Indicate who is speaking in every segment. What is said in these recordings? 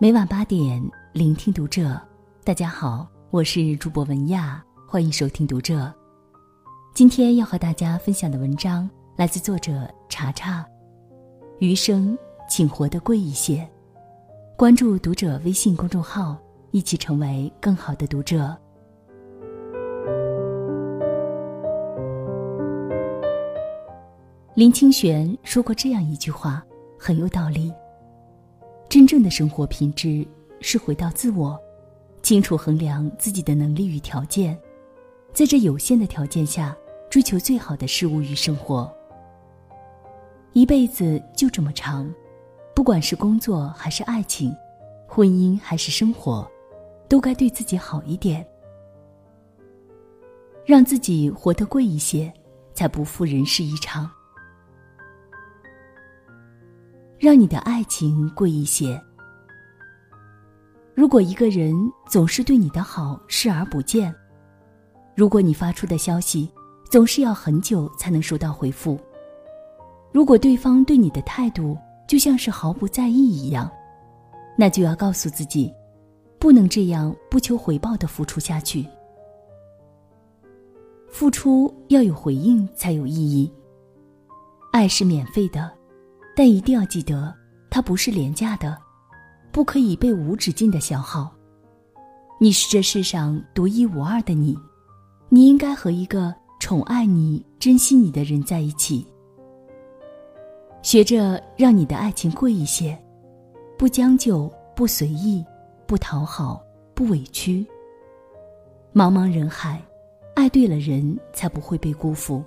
Speaker 1: 每晚八点，聆听读者。大家好，我是主播文亚，欢迎收听读者。今天要和大家分享的文章来自作者查查。余生，请活得贵一些。关注读者微信公众号，一起成为更好的读者。林清玄说过这样一句话，很有道理。真正的生活品质是回到自我，清楚衡量自己的能力与条件，在这有限的条件下追求最好的事物与生活。一辈子就这么长，不管是工作还是爱情，婚姻还是生活，都该对自己好一点，让自己活得贵一些，才不负人世一场。让你的爱情贵一些。如果一个人总是对你的好视而不见，如果你发出的消息总是要很久才能收到回复，如果对方对你的态度就像是毫不在意一样，那就要告诉自己，不能这样不求回报的付出下去。付出要有回应才有意义。爱是免费的。但一定要记得，它不是廉价的，不可以被无止境的消耗。你是这世上独一无二的你，你应该和一个宠爱你、珍惜你的人在一起。学着让你的爱情贵一些，不将就，不随意，不讨好，不委屈。茫茫人海，爱对了人，才不会被辜负。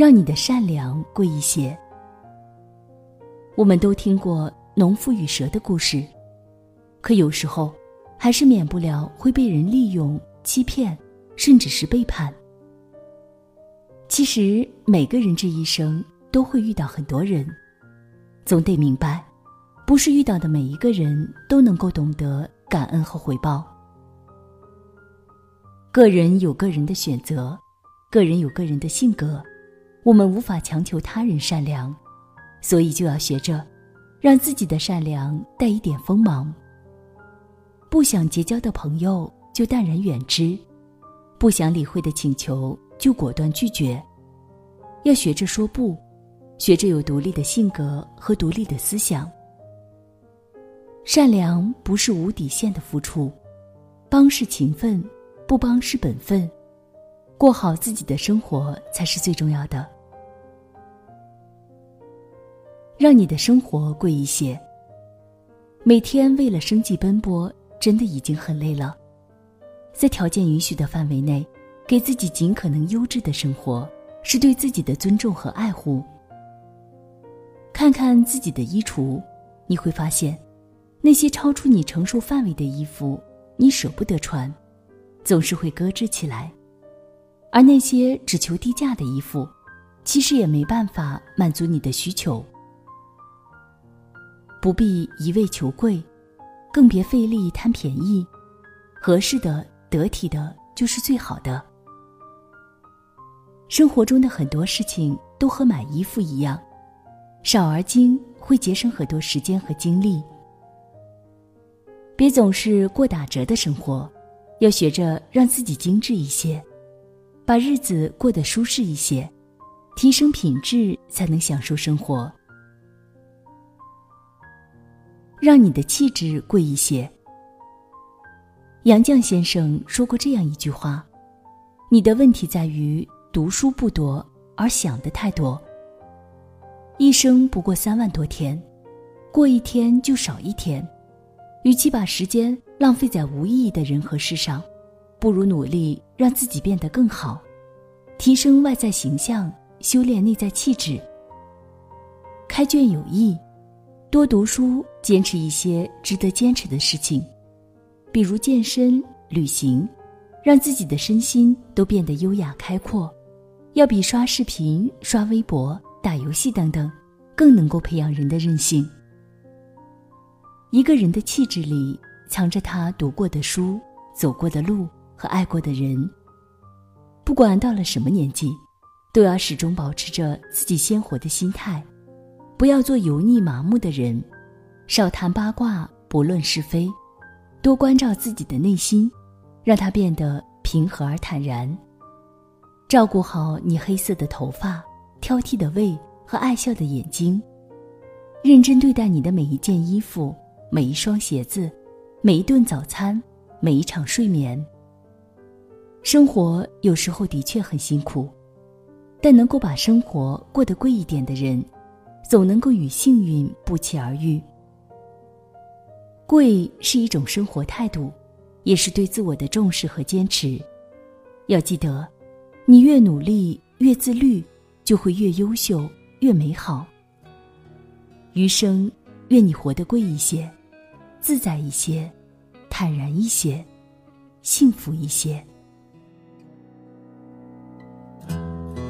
Speaker 1: 让你的善良贵一些。我们都听过农夫与蛇的故事，可有时候，还是免不了会被人利用、欺骗，甚至是背叛。其实每个人这一生都会遇到很多人，总得明白，不是遇到的每一个人都能够懂得感恩和回报。个人有个人的选择，个人有个人的性格。我们无法强求他人善良，所以就要学着，让自己的善良带一点锋芒。不想结交的朋友就淡然远之，不想理会的请求就果断拒绝。要学着说不，学着有独立的性格和独立的思想。善良不是无底线的付出，帮是情分，不帮是本分。过好自己的生活才是最重要的。让你的生活贵一些。每天为了生计奔波，真的已经很累了。在条件允许的范围内，给自己尽可能优质的生活，是对自己的尊重和爱护。看看自己的衣橱，你会发现，那些超出你承受范围的衣服，你舍不得穿，总是会搁置起来。而那些只求低价的衣服，其实也没办法满足你的需求。不必一味求贵，更别费力贪便宜，合适的、得体的就是最好的。生活中的很多事情都和买衣服一样，少而精会节省很多时间和精力。别总是过打折的生活，要学着让自己精致一些。把日子过得舒适一些，提升品质，才能享受生活。让你的气质贵一些。杨绛先生说过这样一句话：“你的问题在于读书不多，而想的太多。一生不过三万多天，过一天就少一天。与其把时间浪费在无意义的人和事上。”不如努力让自己变得更好，提升外在形象，修炼内在气质。开卷有益，多读书，坚持一些值得坚持的事情，比如健身、旅行，让自己的身心都变得优雅开阔，要比刷视频、刷微博、打游戏等等，更能够培养人的韧性。一个人的气质里，藏着他读过的书，走过的路。和爱过的人，不管到了什么年纪，都要始终保持着自己鲜活的心态，不要做油腻麻木的人，少谈八卦，不论是非，多关照自己的内心，让它变得平和而坦然。照顾好你黑色的头发、挑剔的胃和爱笑的眼睛，认真对待你的每一件衣服、每一双鞋子、每一顿早餐、每一场睡眠。生活有时候的确很辛苦，但能够把生活过得贵一点的人，总能够与幸运不期而遇。贵是一种生活态度，也是对自我的重视和坚持。要记得。你越努力，越自律，就会越优秀，越美好。余生，愿你活得贵一些，自在一些，坦然一些，幸福一些。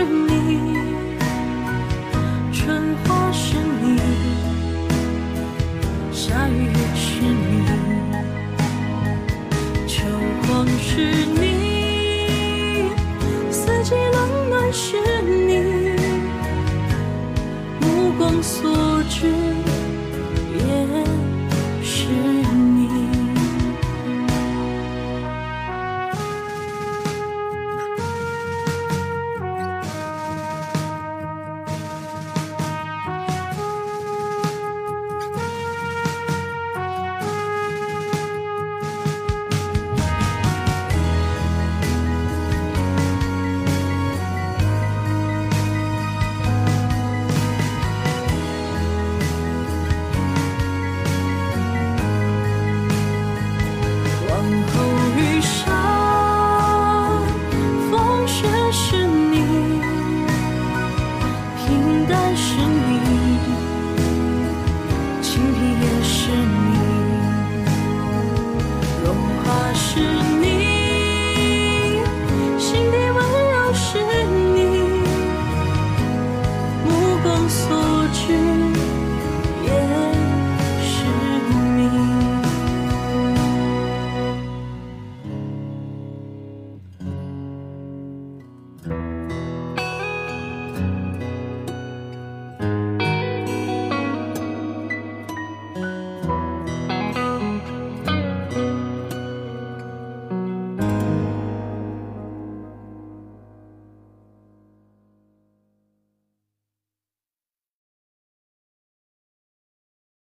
Speaker 2: 风雪是。